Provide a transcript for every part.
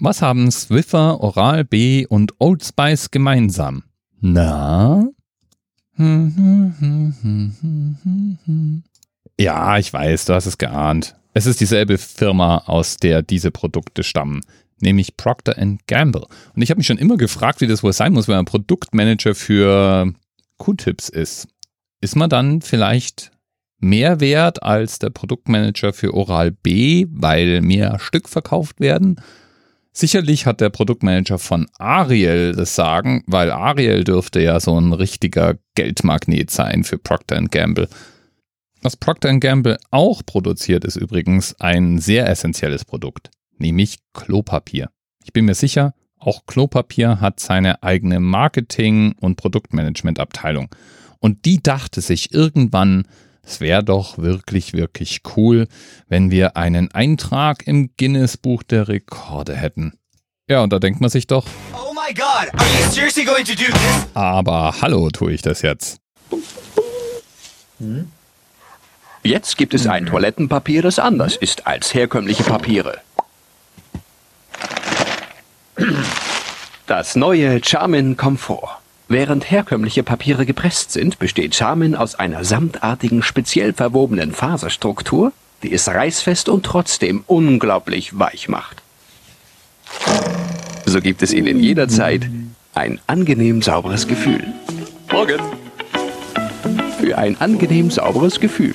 Was haben Swiffer, Oral B und Old Spice gemeinsam? Na? Ja, ich weiß, du hast es geahnt. Es ist dieselbe Firma, aus der diese Produkte stammen, nämlich Procter Gamble. Und ich habe mich schon immer gefragt, wie das wohl sein muss, wenn man Produktmanager für Q-Tips ist. Ist man dann vielleicht mehr wert als der Produktmanager für Oral B, weil mehr Stück verkauft werden? Sicherlich hat der Produktmanager von Ariel das Sagen, weil Ariel dürfte ja so ein richtiger Geldmagnet sein für Procter Gamble. Was Procter Gamble auch produziert, ist übrigens ein sehr essentielles Produkt, nämlich Klopapier. Ich bin mir sicher, auch Klopapier hat seine eigene Marketing- und Produktmanagementabteilung. Und die dachte sich irgendwann, es wäre doch wirklich, wirklich cool, wenn wir einen Eintrag im Guinness Buch der Rekorde hätten. Ja, und da denkt man sich doch, oh my God, are you seriously going to do this? Aber hallo, tue ich das jetzt. Jetzt gibt es ein Toilettenpapier, das anders ist als herkömmliche Papiere. Das neue Charmin Comfort. Während herkömmliche Papiere gepresst sind, besteht Charmin aus einer samtartigen, speziell verwobenen Faserstruktur, die es reißfest und trotzdem unglaublich weich macht. So gibt es Ihnen jederzeit ein angenehm sauberes Gefühl. Morgen! Für ein angenehm sauberes Gefühl.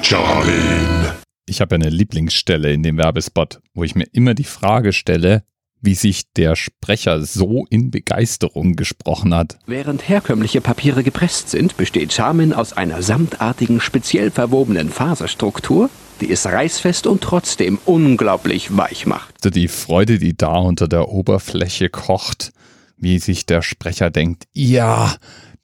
Charmin. Ich habe eine Lieblingsstelle in dem Werbespot, wo ich mir immer die Frage stelle, wie sich der Sprecher so in Begeisterung gesprochen hat. Während herkömmliche Papiere gepresst sind, besteht Charmin aus einer samtartigen, speziell verwobenen Faserstruktur, die es reißfest und trotzdem unglaublich weich macht. Die Freude, die da unter der Oberfläche kocht, wie sich der Sprecher denkt, ja,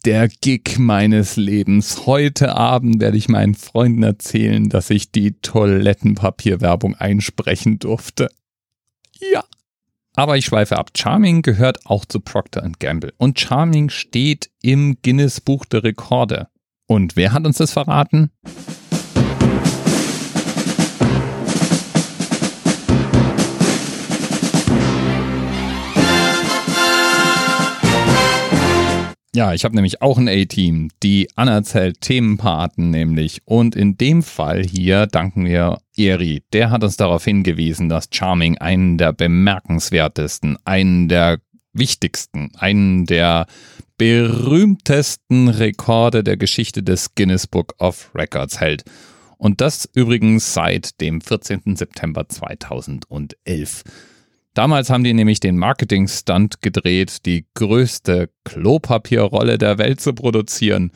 der Gig meines Lebens. Heute Abend werde ich meinen Freunden erzählen, dass ich die Toilettenpapierwerbung einsprechen durfte. Ja. Aber ich schweife ab. Charming gehört auch zu Procter Gamble. Und Charming steht im Guinness Buch der Rekorde. Und wer hat uns das verraten? Ja, ich habe nämlich auch ein A-Team, die anerzählt Themenpaten nämlich. Und in dem Fall hier danken wir Eri. Der hat uns darauf hingewiesen, dass Charming einen der bemerkenswertesten, einen der wichtigsten, einen der berühmtesten Rekorde der Geschichte des Guinness Book of Records hält. Und das übrigens seit dem 14. September 2011. Damals haben die nämlich den Marketing-Stunt gedreht, die größte Klopapierrolle der Welt zu produzieren.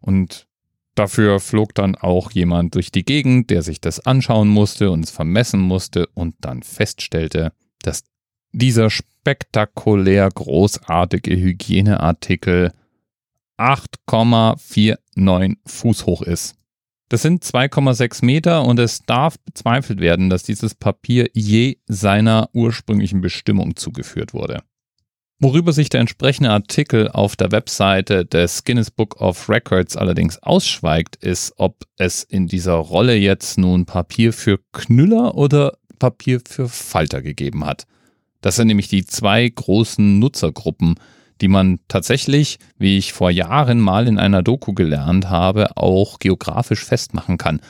Und dafür flog dann auch jemand durch die Gegend, der sich das anschauen musste und es vermessen musste und dann feststellte, dass dieser spektakulär großartige Hygieneartikel 8,49 Fuß hoch ist. Das sind 2,6 Meter und es darf bezweifelt werden, dass dieses Papier je seiner ursprünglichen Bestimmung zugeführt wurde. Worüber sich der entsprechende Artikel auf der Webseite des Guinness Book of Records allerdings ausschweigt, ist, ob es in dieser Rolle jetzt nun Papier für Knüller oder Papier für Falter gegeben hat. Das sind nämlich die zwei großen Nutzergruppen, die man tatsächlich, wie ich vor Jahren mal in einer Doku gelernt habe, auch geografisch festmachen kann.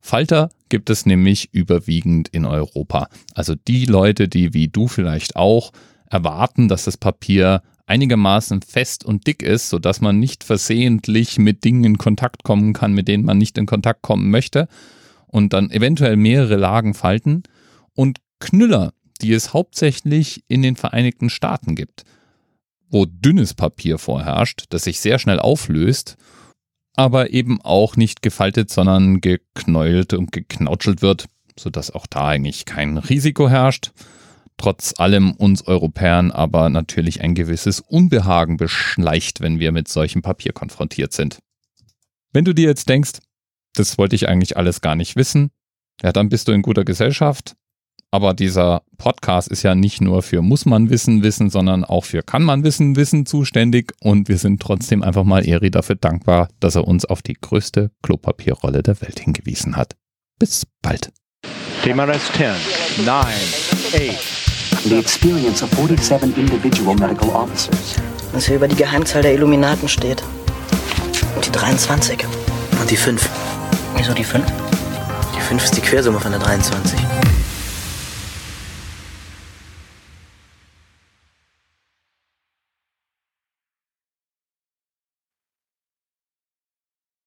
Falter gibt es nämlich überwiegend in Europa. Also die Leute, die wie du vielleicht auch erwarten, dass das Papier einigermaßen fest und dick ist, sodass man nicht versehentlich mit Dingen in Kontakt kommen kann, mit denen man nicht in Kontakt kommen möchte und dann eventuell mehrere Lagen falten und Knüller, die es hauptsächlich in den Vereinigten Staaten gibt wo dünnes Papier vorherrscht, das sich sehr schnell auflöst, aber eben auch nicht gefaltet, sondern geknäult und geknautschelt wird, sodass auch da eigentlich kein Risiko herrscht. Trotz allem uns Europäern aber natürlich ein gewisses Unbehagen beschleicht, wenn wir mit solchem Papier konfrontiert sind. Wenn du dir jetzt denkst, das wollte ich eigentlich alles gar nicht wissen, ja, dann bist du in guter Gesellschaft. Aber dieser Podcast ist ja nicht nur für muss man wissen wissen, sondern auch für kann man wissen wissen zuständig. Und wir sind trotzdem einfach mal Eri dafür dankbar, dass er uns auf die größte Klopapierrolle der Welt hingewiesen hat. Bis bald. Thema Rest 10, 9, The experience of 47 individual medical officers. Was hier über die Geheimzahl der Illuminaten steht. Und die 23. Und die 5. Wieso die 5? Die 5 ist die Quersumme von der 23.